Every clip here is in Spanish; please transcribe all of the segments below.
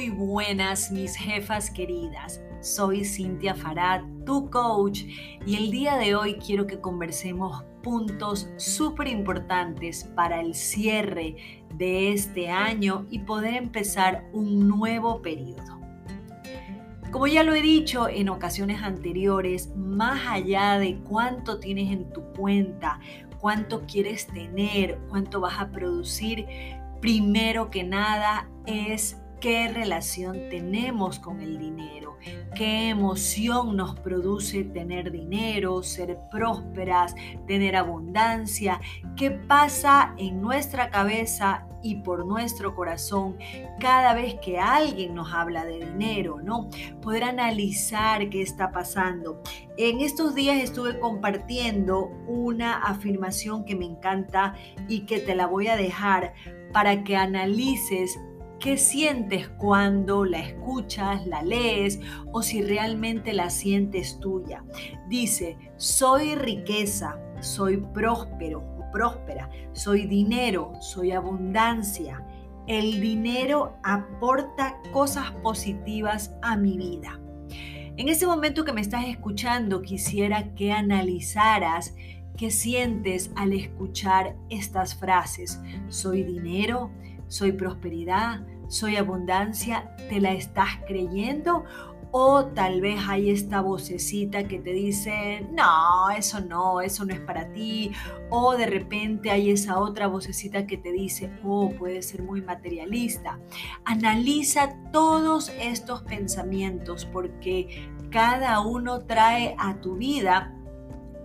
Muy buenas, mis jefas queridas. Soy Cintia Farad, tu coach, y el día de hoy quiero que conversemos puntos súper importantes para el cierre de este año y poder empezar un nuevo periodo. Como ya lo he dicho en ocasiones anteriores, más allá de cuánto tienes en tu cuenta, cuánto quieres tener, cuánto vas a producir, primero que nada es qué relación tenemos con el dinero, qué emoción nos produce tener dinero, ser prósperas, tener abundancia, qué pasa en nuestra cabeza y por nuestro corazón cada vez que alguien nos habla de dinero, ¿no? Poder analizar qué está pasando. En estos días estuve compartiendo una afirmación que me encanta y que te la voy a dejar para que analices qué sientes cuando la escuchas, la lees o si realmente la sientes tuya. Dice, soy riqueza, soy próspero o próspera, soy dinero, soy abundancia. El dinero aporta cosas positivas a mi vida. En ese momento que me estás escuchando, quisiera que analizaras qué sientes al escuchar estas frases. Soy dinero, soy prosperidad, soy abundancia, ¿te la estás creyendo? O tal vez hay esta vocecita que te dice, no, eso no, eso no es para ti. O de repente hay esa otra vocecita que te dice, oh, puede ser muy materialista. Analiza todos estos pensamientos porque cada uno trae a tu vida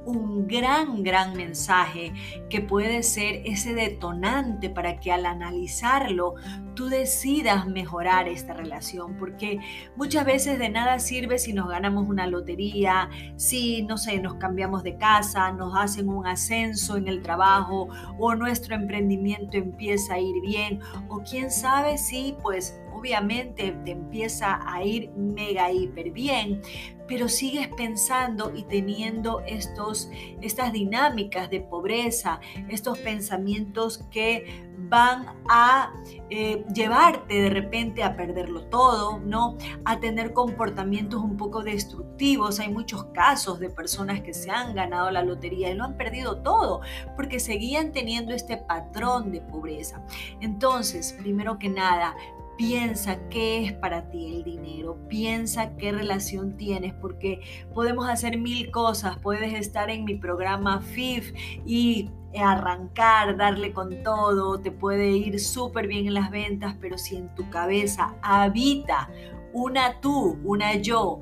un gran, gran mensaje que puede ser ese detonante para que al analizarlo tú decidas mejorar esta relación, porque muchas veces de nada sirve si nos ganamos una lotería, si, no sé, nos cambiamos de casa, nos hacen un ascenso en el trabajo o nuestro emprendimiento empieza a ir bien, o quién sabe si pues obviamente te empieza a ir mega hiper bien, pero sigues pensando y teniendo estos, estas dinámicas de pobreza, estos pensamientos que van a eh, llevarte de repente a perderlo todo, ¿no? A tener comportamientos un poco destructivos. Hay muchos casos de personas que se han ganado la lotería y lo han perdido todo porque seguían teniendo este patrón de pobreza. Entonces, primero que nada, Piensa qué es para ti el dinero, piensa qué relación tienes, porque podemos hacer mil cosas. Puedes estar en mi programa FIF y arrancar, darle con todo, te puede ir súper bien en las ventas, pero si en tu cabeza habita una tú, una yo,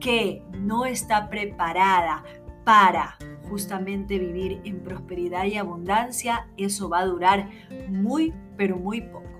que no está preparada para justamente vivir en prosperidad y abundancia, eso va a durar muy, pero muy poco.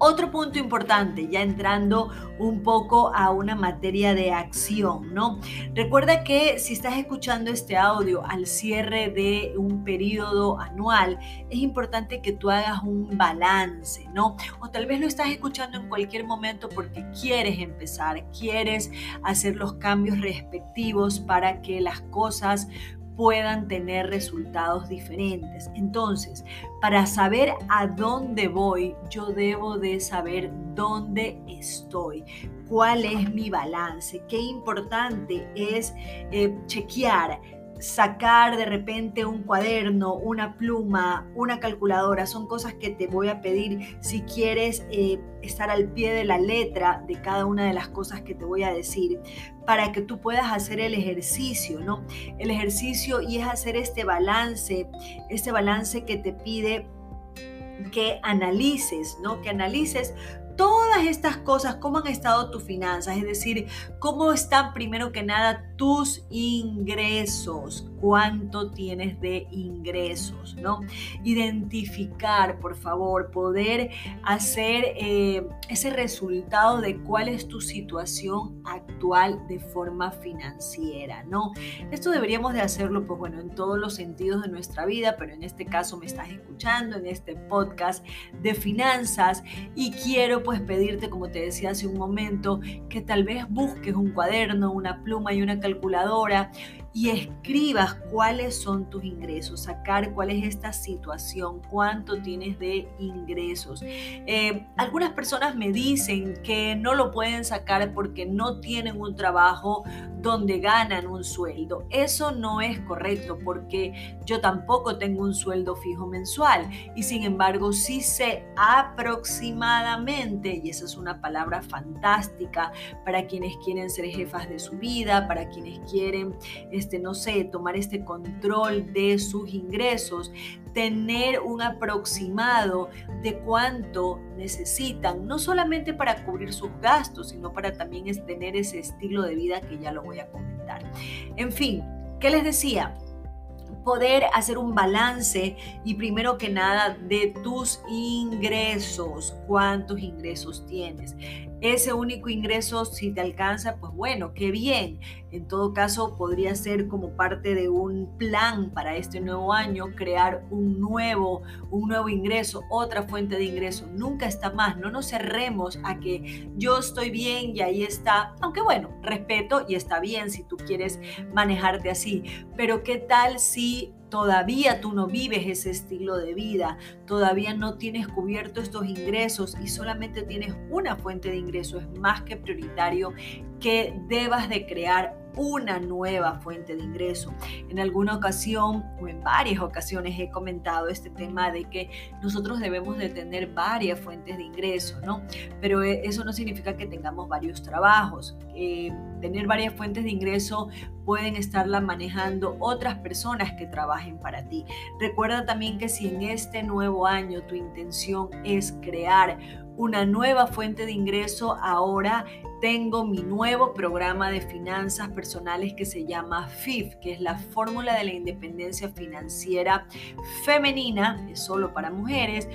Otro punto importante, ya entrando un poco a una materia de acción, ¿no? Recuerda que si estás escuchando este audio al cierre de un periodo anual, es importante que tú hagas un balance, ¿no? O tal vez lo estás escuchando en cualquier momento porque quieres empezar, quieres hacer los cambios respectivos para que las cosas puedan tener resultados diferentes. Entonces, para saber a dónde voy, yo debo de saber dónde estoy, cuál es mi balance, qué importante es eh, chequear sacar de repente un cuaderno, una pluma, una calculadora, son cosas que te voy a pedir si quieres eh, estar al pie de la letra de cada una de las cosas que te voy a decir, para que tú puedas hacer el ejercicio, ¿no? El ejercicio y es hacer este balance, este balance que te pide que analices, ¿no? Que analices todas estas cosas, cómo han estado tus finanzas, es decir, cómo están primero que nada tus ingresos, cuánto tienes de ingresos, ¿no? Identificar, por favor, poder hacer eh, ese resultado de cuál es tu situación actual de forma financiera, ¿no? Esto deberíamos de hacerlo, pues bueno, en todos los sentidos de nuestra vida, pero en este caso me estás escuchando en este podcast de finanzas y quiero pues pedirte, como te decía hace un momento, que tal vez busques un cuaderno, una pluma y una calculadora y escribas cuáles son tus ingresos, sacar cuál es esta situación, cuánto tienes de ingresos. Eh, algunas personas me dicen que no lo pueden sacar porque no tienen un trabajo donde ganan un sueldo. Eso no es correcto porque yo tampoco tengo un sueldo fijo mensual y sin embargo sí sé aproximadamente, y esa es una palabra fantástica para quienes quieren ser jefas de su vida, para quienes quieren, este, no sé, tomar este control de sus ingresos, tener un aproximado de cuánto necesitan, no solamente para cubrir sus gastos, sino para también tener ese estilo de vida que ya lo voy a comentar. En fin, ¿qué les decía? poder hacer un balance y primero que nada de tus ingresos, cuántos ingresos tienes. Ese único ingreso, si te alcanza, pues bueno, qué bien. En todo caso, podría ser como parte de un plan para este nuevo año, crear un nuevo, un nuevo ingreso, otra fuente de ingreso. Nunca está más, no nos cerremos a que yo estoy bien y ahí está. Aunque bueno, respeto y está bien si tú quieres manejarte así. Pero ¿qué tal si todavía tú no vives ese estilo de vida, todavía no tienes cubierto estos ingresos y solamente tienes una fuente de ingreso, es más que prioritario que debas de crear una nueva fuente de ingreso. En alguna ocasión o en varias ocasiones he comentado este tema de que nosotros debemos de tener varias fuentes de ingreso, ¿no? Pero e, eso no significa que tengamos varios trabajos. Eh, tener varias fuentes de ingreso pueden estarla manejando otras personas que trabajen para ti. Recuerda también que si en este nuevo año tu intención es crear una nueva fuente de ingreso, ahora tengo mi nuevo programa de finanzas personales que se llama FIF, que es la fórmula de la independencia financiera femenina, es solo para mujeres,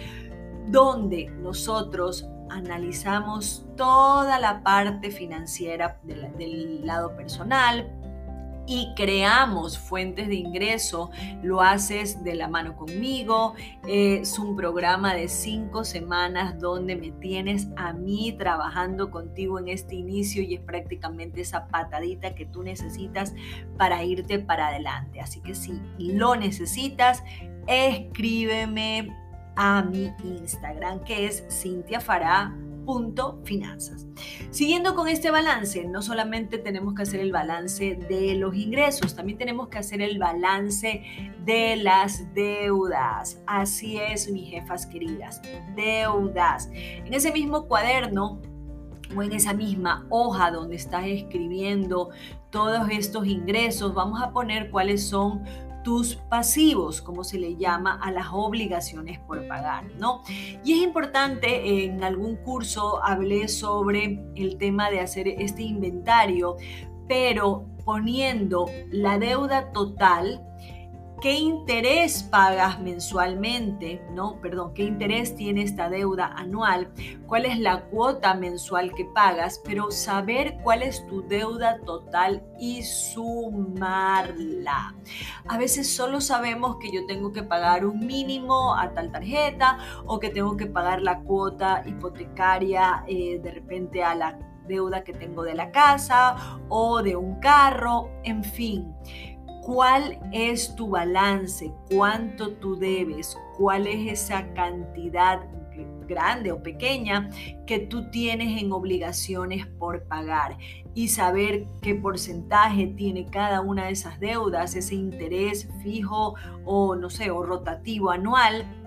donde nosotros analizamos toda la parte financiera del, del lado personal, y creamos fuentes de ingreso, lo haces de la mano conmigo. Es un programa de cinco semanas donde me tienes a mí trabajando contigo en este inicio y es prácticamente esa patadita que tú necesitas para irte para adelante. Así que si lo necesitas, escríbeme a mi Instagram que es Cintia Fará punto finanzas. Siguiendo con este balance, no solamente tenemos que hacer el balance de los ingresos, también tenemos que hacer el balance de las deudas. Así es, mis jefas queridas, deudas. En ese mismo cuaderno o en esa misma hoja donde estás escribiendo todos estos ingresos, vamos a poner cuáles son tus pasivos, como se le llama a las obligaciones por pagar, ¿no? Y es importante, en algún curso hablé sobre el tema de hacer este inventario, pero poniendo la deuda total, qué interés pagas mensualmente, ¿no? Perdón, qué interés tiene esta deuda anual, cuál es la cuota mensual que pagas, pero saber cuál es tu deuda total y sumarla. A veces solo sabemos que yo tengo que pagar un mínimo a tal tarjeta o que tengo que pagar la cuota hipotecaria eh, de repente a la deuda que tengo de la casa o de un carro, en fin cuál es tu balance, cuánto tú debes, cuál es esa cantidad grande o pequeña que tú tienes en obligaciones por pagar y saber qué porcentaje tiene cada una de esas deudas, ese interés fijo o no sé, o rotativo anual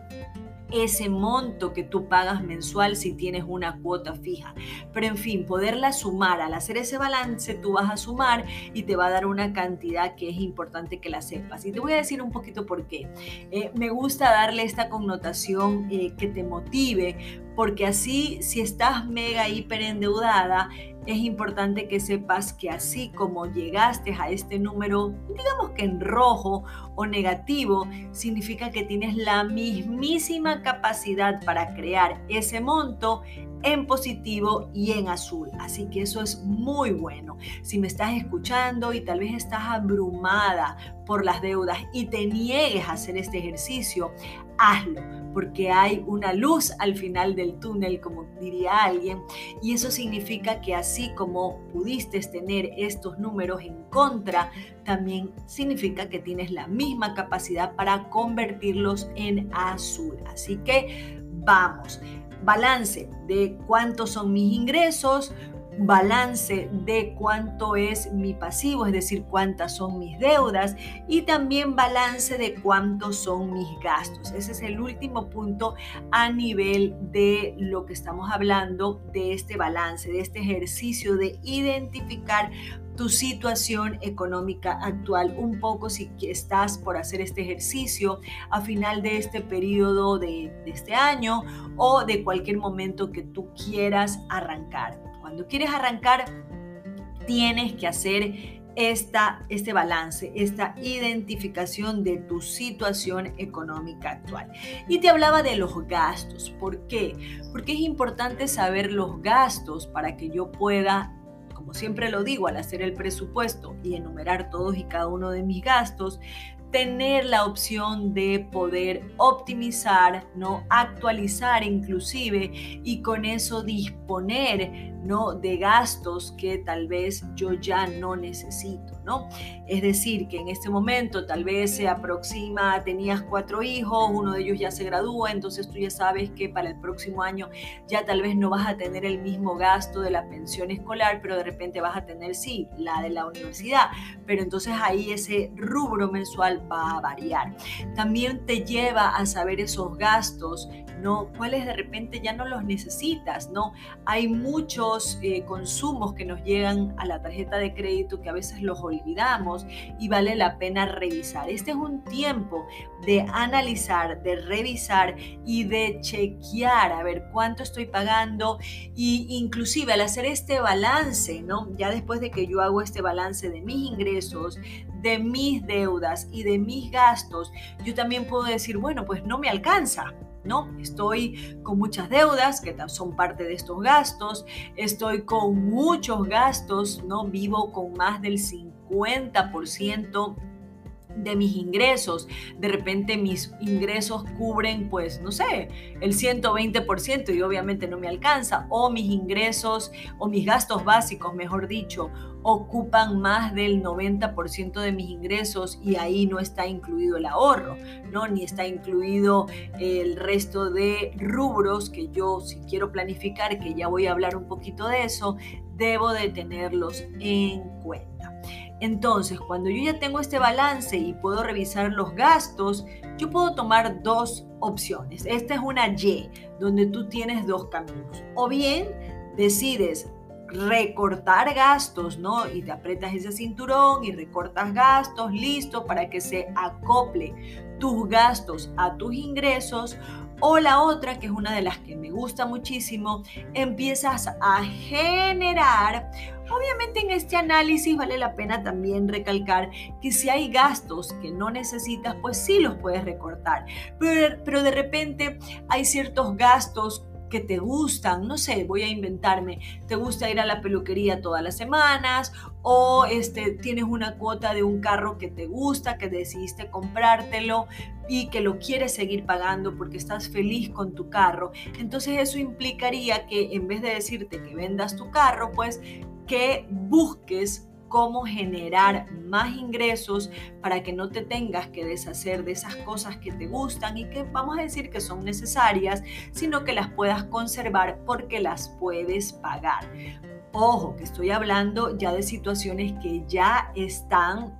ese monto que tú pagas mensual si tienes una cuota fija. Pero en fin, poderla sumar, al hacer ese balance tú vas a sumar y te va a dar una cantidad que es importante que la sepas. Y te voy a decir un poquito por qué. Eh, me gusta darle esta connotación eh, que te motive, porque así si estás mega hiper endeudada, es importante que sepas que así como llegaste a este número, digamos que en rojo o negativo, significa que tienes la mismísima capacidad para crear ese monto en positivo y en azul. Así que eso es muy bueno. Si me estás escuchando y tal vez estás abrumada por las deudas y te niegues a hacer este ejercicio, hazlo, porque hay una luz al final del túnel, como diría alguien, y eso significa que así como pudiste tener estos números en contra, también significa que tienes la misma capacidad para convertirlos en azul. Así que vamos, balance de cuántos son mis ingresos, balance de cuánto es mi pasivo, es decir, cuántas son mis deudas y también balance de cuántos son mis gastos. Ese es el último punto a nivel de lo que estamos hablando de este balance, de este ejercicio de identificar tu situación económica actual, un poco si estás por hacer este ejercicio a final de este periodo de, de este año o de cualquier momento que tú quieras arrancar. Cuando quieres arrancar, tienes que hacer esta, este balance, esta identificación de tu situación económica actual. Y te hablaba de los gastos. ¿Por qué? Porque es importante saber los gastos para que yo pueda como siempre lo digo, al hacer el presupuesto y enumerar todos y cada uno de mis gastos, tener la opción de poder optimizar, ¿no? actualizar inclusive y con eso disponer ¿no? de gastos que tal vez yo ya no necesito. ¿no? Es decir, que en este momento tal vez se aproxima, tenías cuatro hijos, uno de ellos ya se gradúa, entonces tú ya sabes que para el próximo año ya tal vez no vas a tener el mismo gasto de la pensión escolar, pero de repente vas a tener, sí, la de la universidad, pero entonces ahí ese rubro mensual va a variar. También te lleva a saber esos gastos, ¿no? Cuáles de repente ya no los necesitas, ¿no? Hay muchos eh, consumos que nos llegan a la tarjeta de crédito que a veces los olvidamos y vale la pena revisar. Este es un tiempo de analizar, de revisar y de chequear a ver cuánto estoy pagando y inclusive al hacer este balance, ¿no? Ya después de que yo hago este balance de mis ingresos, de mis deudas y de mis gastos, yo también puedo decir, bueno, pues no me alcanza. ¿No? Estoy con muchas deudas que son parte de estos gastos, estoy con muchos gastos, ¿no? Vivo con más del 50% de mis ingresos. De repente mis ingresos cubren, pues, no sé, el 120% y obviamente no me alcanza. O mis ingresos o mis gastos básicos, mejor dicho, ocupan más del 90% de mis ingresos y ahí no está incluido el ahorro, ¿no? Ni está incluido el resto de rubros que yo, si quiero planificar, que ya voy a hablar un poquito de eso, debo de tenerlos en cuenta. Entonces, cuando yo ya tengo este balance y puedo revisar los gastos, yo puedo tomar dos opciones. Esta es una Y, donde tú tienes dos caminos. O bien decides recortar gastos, ¿no? Y te aprietas ese cinturón y recortas gastos, listo, para que se acople tus gastos a tus ingresos. O la otra, que es una de las que me gusta muchísimo, empiezas a generar Obviamente en este análisis vale la pena también recalcar que si hay gastos que no necesitas, pues sí los puedes recortar. Pero, pero de repente hay ciertos gastos que te gustan, no sé, voy a inventarme, te gusta ir a la peluquería todas las semanas o este, tienes una cuota de un carro que te gusta, que decidiste comprártelo y que lo quieres seguir pagando porque estás feliz con tu carro. Entonces eso implicaría que en vez de decirte que vendas tu carro, pues que busques cómo generar más ingresos para que no te tengas que deshacer de esas cosas que te gustan y que vamos a decir que son necesarias, sino que las puedas conservar porque las puedes pagar. Ojo, que estoy hablando ya de situaciones que ya están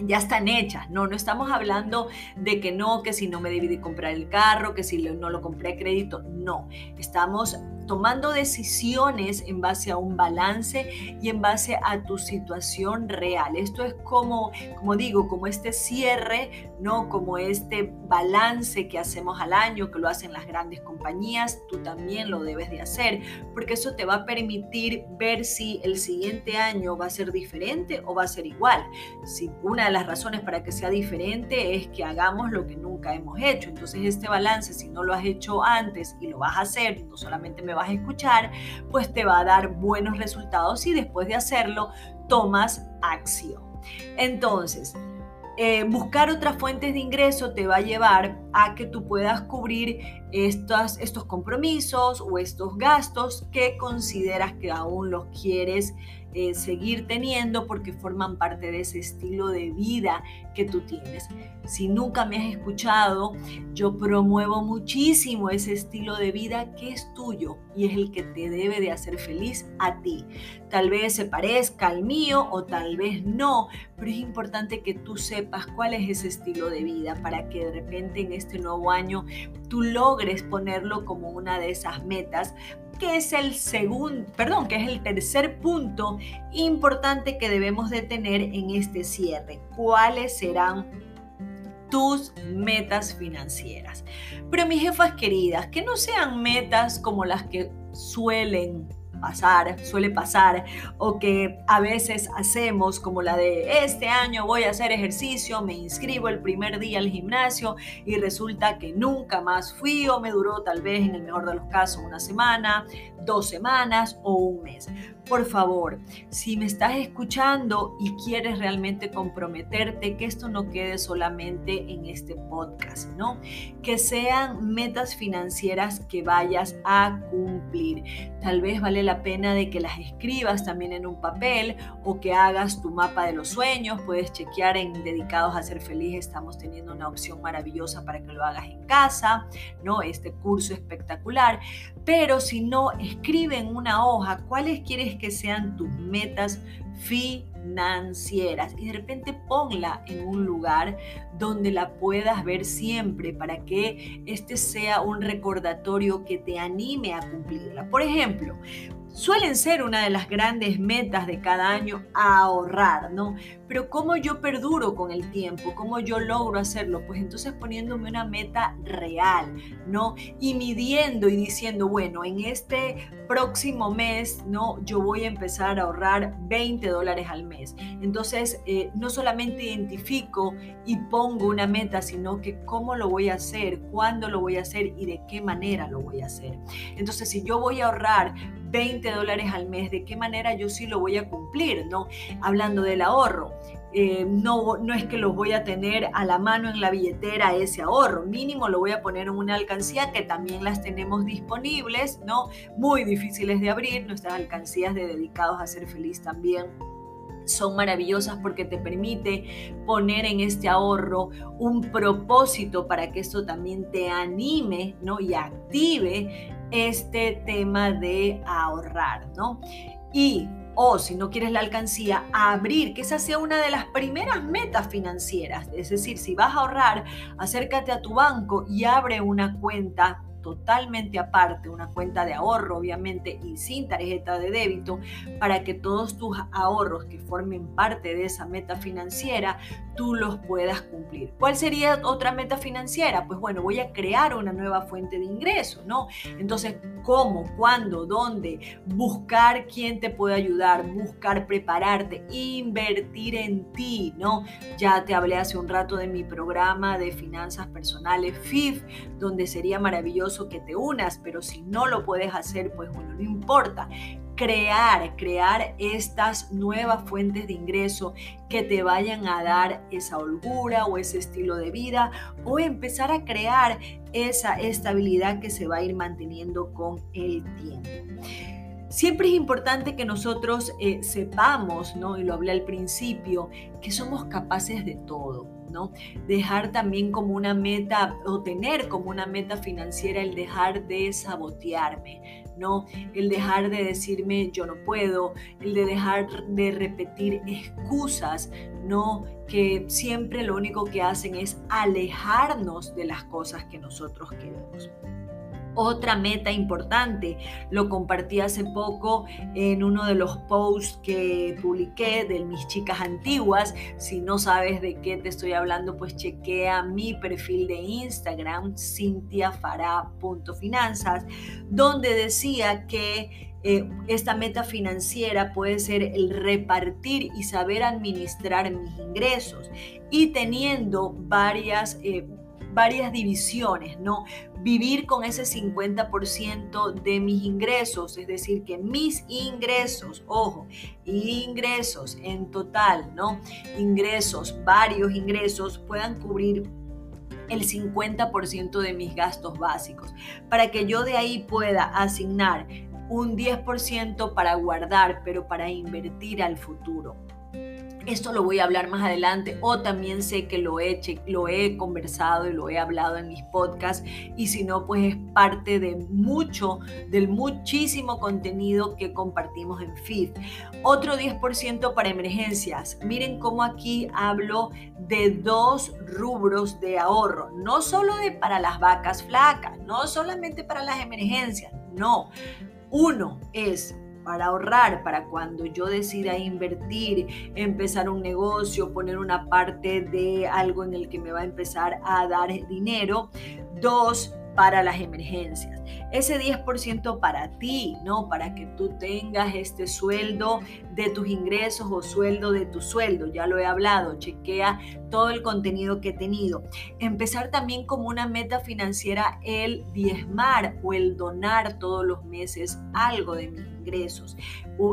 ya están hechas, no, no estamos hablando de que no, que si no me debí de comprar el carro, que si no lo compré a crédito, no, estamos tomando decisiones en base a un balance y en base a tu situación real. Esto es como, como digo, como este cierre ¿no? Como este balance que hacemos al año, que lo hacen las grandes compañías, tú también lo debes de hacer, porque eso te va a permitir ver si el siguiente año va a ser diferente o va a ser igual. Si una de las razones para que sea diferente es que hagamos lo que nunca hemos hecho. Entonces este balance, si no lo has hecho antes y lo vas a hacer, no solamente me vas a escuchar, pues te va a dar buenos resultados y después de hacerlo tomas acción. Entonces, eh, buscar otras fuentes de ingreso te va a llevar a que tú puedas cubrir estos, estos compromisos o estos gastos que consideras que aún los quieres eh, seguir teniendo porque forman parte de ese estilo de vida que tú tienes. Si nunca me has escuchado, yo promuevo muchísimo ese estilo de vida que es tuyo y es el que te debe de hacer feliz a ti. Tal vez se parezca al mío o tal vez no, pero es importante que tú sepas cuál es ese estilo de vida para que de repente en este nuevo año tú logres ponerlo como una de esas metas que es el segundo, perdón, que es el tercer punto importante que debemos de tener en este cierre. ¿Cuáles serán tus metas financieras? Pero mis jefas queridas, que no sean metas como las que suelen pasar, suele pasar, o que a veces hacemos como la de este año voy a hacer ejercicio, me inscribo el primer día al gimnasio y resulta que nunca más fui o me duró tal vez en el mejor de los casos una semana, dos semanas o un mes. Por favor, si me estás escuchando y quieres realmente comprometerte, que esto no quede solamente en este podcast, ¿no? Que sean metas financieras que vayas a cumplir. Tal vez vale la pena de que las escribas también en un papel o que hagas tu mapa de los sueños. Puedes chequear en Dedicados a Ser Feliz. Estamos teniendo una opción maravillosa para que lo hagas en casa, ¿no? Este curso espectacular. Pero si no, escribe en una hoja cuáles quieres que sean tus metas financieras y de repente ponla en un lugar donde la puedas ver siempre para que este sea un recordatorio que te anime a cumplirla. Por ejemplo, suelen ser una de las grandes metas de cada año ahorrar, ¿no? Pero ¿cómo yo perduro con el tiempo? ¿Cómo yo logro hacerlo? Pues entonces poniéndome una meta real, ¿no? Y midiendo y diciendo, bueno, en este próximo mes, ¿no? Yo voy a empezar a ahorrar 20 dólares al mes. Entonces, eh, no solamente identifico y pongo una meta, sino que cómo lo voy a hacer, cuándo lo voy a hacer y de qué manera lo voy a hacer. Entonces, si yo voy a ahorrar 20 dólares al mes, ¿de qué manera yo sí lo voy a cumplir? ¿no? Hablando del ahorro. Eh, no, no es que los voy a tener a la mano en la billetera ese ahorro, mínimo lo voy a poner en una alcancía que también las tenemos disponibles, ¿no? Muy difíciles de abrir, nuestras alcancías de dedicados a ser feliz también son maravillosas porque te permite poner en este ahorro un propósito para que esto también te anime, ¿no? Y active este tema de ahorrar, ¿no? Y o si no quieres la alcancía, abrir, que esa sea una de las primeras metas financieras. Es decir, si vas a ahorrar, acércate a tu banco y abre una cuenta totalmente aparte, una cuenta de ahorro obviamente y sin tarjeta de débito, para que todos tus ahorros que formen parte de esa meta financiera, tú los puedas cumplir. ¿Cuál sería otra meta financiera? Pues bueno, voy a crear una nueva fuente de ingreso, ¿no? Entonces, ¿cómo? ¿Cuándo? ¿Dónde? Buscar quién te puede ayudar, buscar prepararte, invertir en ti, ¿no? Ya te hablé hace un rato de mi programa de finanzas personales FIF, donde sería maravilloso que te unas, pero si no lo puedes hacer, pues bueno, no importa. Crear, crear estas nuevas fuentes de ingreso que te vayan a dar esa holgura o ese estilo de vida o empezar a crear esa estabilidad que se va a ir manteniendo con el tiempo. Siempre es importante que nosotros eh, sepamos, ¿no? y lo hablé al principio, que somos capaces de todo Dejar también como una meta o tener como una meta financiera el dejar de sabotearme, ¿no? El dejar de decirme yo no puedo, el de dejar de repetir excusas, ¿no? Que siempre lo único que hacen es alejarnos de las cosas que nosotros queremos. Otra meta importante, lo compartí hace poco en uno de los posts que publiqué de mis chicas antiguas. Si no sabes de qué te estoy hablando, pues chequea mi perfil de Instagram, cintiafara.finanzas, donde decía que eh, esta meta financiera puede ser el repartir y saber administrar mis ingresos y teniendo varias... Eh, varias divisiones, ¿no? Vivir con ese 50% de mis ingresos, es decir, que mis ingresos, ojo, ingresos en total, ¿no? Ingresos, varios ingresos puedan cubrir el 50% de mis gastos básicos, para que yo de ahí pueda asignar un 10% para guardar, pero para invertir al futuro. Esto lo voy a hablar más adelante o también sé que lo he, lo he conversado y lo he hablado en mis podcasts y si no, pues es parte de mucho, del muchísimo contenido que compartimos en FIF. Otro 10% para emergencias. Miren cómo aquí hablo de dos rubros de ahorro, no solo de para las vacas flacas, no solamente para las emergencias, no. Uno es para ahorrar, para cuando yo decida invertir, empezar un negocio, poner una parte de algo en el que me va a empezar a dar dinero. Dos, para las emergencias. Ese 10% para ti, ¿no? Para que tú tengas este sueldo de tus ingresos o sueldo de tu sueldo. Ya lo he hablado, chequea todo el contenido que he tenido. Empezar también como una meta financiera el diezmar o el donar todos los meses algo de mis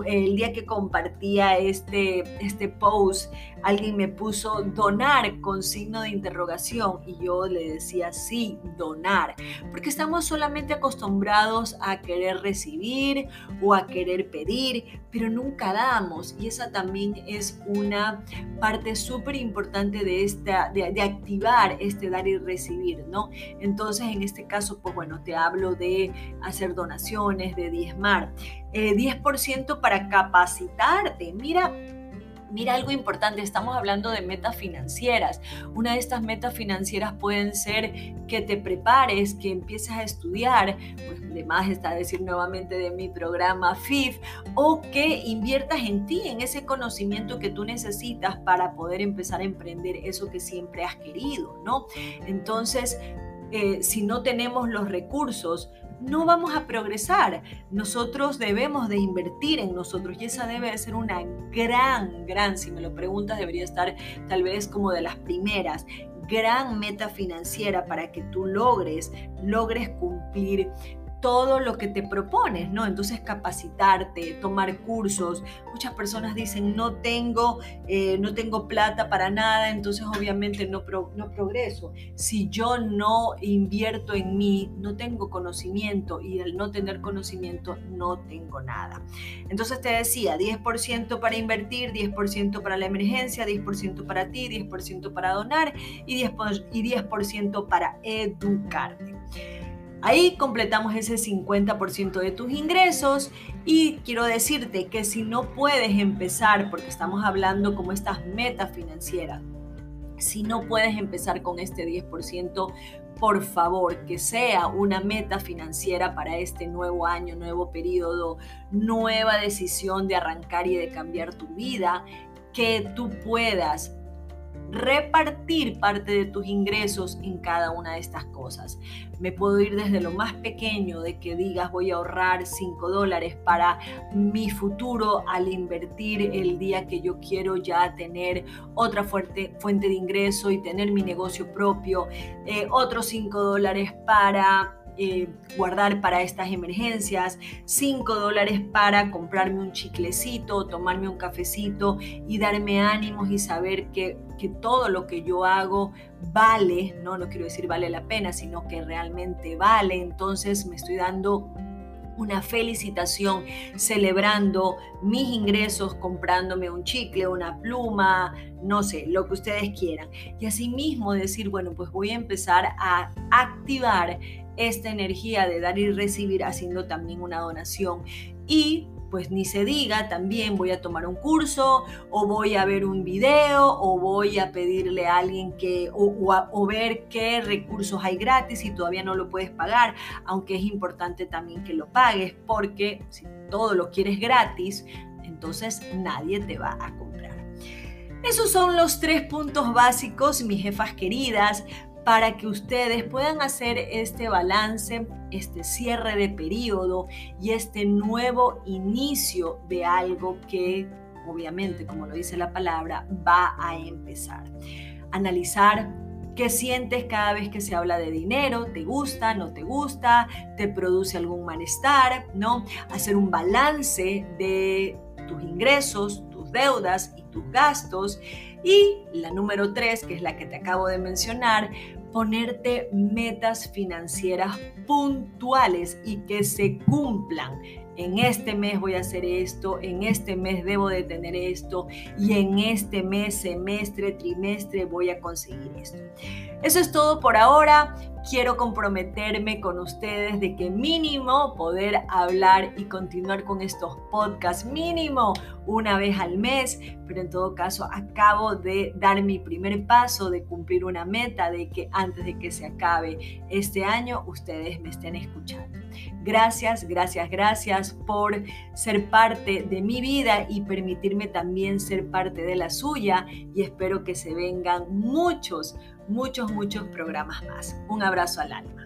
El día que compartía este, este post, alguien me puso donar con signo de interrogación y yo le decía sí, donar, porque estamos solamente acostumbrados a querer recibir o a querer pedir, pero nunca damos y esa también es una parte súper importante de, esta, de, activar este dar y recibir, ¿no? Entonces en este caso, pues bueno, te hablo de hacer donaciones, de diezmar. 10% eh, para capacitarte. Mira, Mira algo importante, estamos hablando de metas financieras. Una de estas metas financieras pueden ser que te prepares, que empieces a estudiar, pues además está decir nuevamente de mi programa FIF, o que inviertas en ti, en ese conocimiento que tú necesitas para poder empezar a emprender eso que siempre has querido, ¿no? Entonces, eh, si no tenemos los recursos, no vamos a progresar. Nosotros debemos de invertir en nosotros y esa debe de ser una gran, gran, si me lo preguntas, debería estar tal vez como de las primeras, gran meta financiera para que tú logres, logres cumplir todo lo que te propones, ¿no? Entonces capacitarte, tomar cursos. Muchas personas dicen, no tengo, eh, no tengo plata para nada, entonces obviamente no, no progreso. Si yo no invierto en mí, no tengo conocimiento y al no tener conocimiento no tengo nada. Entonces te decía, 10% para invertir, 10% para la emergencia, 10% para ti, 10% para donar y 10%, y 10 para educarte. Ahí completamos ese 50% de tus ingresos y quiero decirte que si no puedes empezar, porque estamos hablando como estas metas financieras, si no puedes empezar con este 10%, por favor, que sea una meta financiera para este nuevo año, nuevo periodo, nueva decisión de arrancar y de cambiar tu vida, que tú puedas repartir parte de tus ingresos en cada una de estas cosas. Me puedo ir desde lo más pequeño de que digas voy a ahorrar 5 dólares para mi futuro al invertir el día que yo quiero ya tener otra fuerte, fuente de ingreso y tener mi negocio propio, eh, otros 5 dólares para eh, guardar para estas emergencias, 5 dólares para comprarme un chiclecito, tomarme un cafecito y darme ánimos y saber que, que todo lo que yo hago vale, no, no quiero decir vale la pena, sino que realmente vale, entonces me estoy dando una felicitación celebrando mis ingresos, comprándome un chicle, una pluma, no sé, lo que ustedes quieran. Y asimismo decir, bueno, pues voy a empezar a activar esta energía de dar y recibir haciendo también una donación. Y pues ni se diga, también voy a tomar un curso o voy a ver un video o voy a pedirle a alguien que o, ver qué recursos hay gratis si todavía no lo puedes pagar, aunque es importante también que lo pagues porque si todo lo quieres gratis, entonces nadie te va a comprar. Esos son los tres puntos básicos, mis jefas queridas, para que ustedes puedan hacer este balance, este cierre de periodo y este nuevo inicio de algo que obviamente, como lo dice la palabra, va a empezar. Analizar qué sientes cada vez que se habla de dinero, te gusta, no te gusta, te produce algún malestar, ¿no? Hacer un balance de tus ingresos, tus deudas y tus gastos y la número tres, que es la que te acabo de mencionar, ponerte metas financieras puntuales y que se cumplan. En este mes voy a hacer esto, en este mes debo de tener esto y en este mes, semestre, trimestre voy a conseguir esto. Eso es todo por ahora quiero comprometerme con ustedes de que mínimo poder hablar y continuar con estos podcasts mínimo una vez al mes, pero en todo caso acabo de dar mi primer paso de cumplir una meta de que antes de que se acabe este año ustedes me estén escuchando. Gracias, gracias, gracias por ser parte de mi vida y permitirme también ser parte de la suya y espero que se vengan muchos, muchos, muchos programas más. Un abrazo al alma.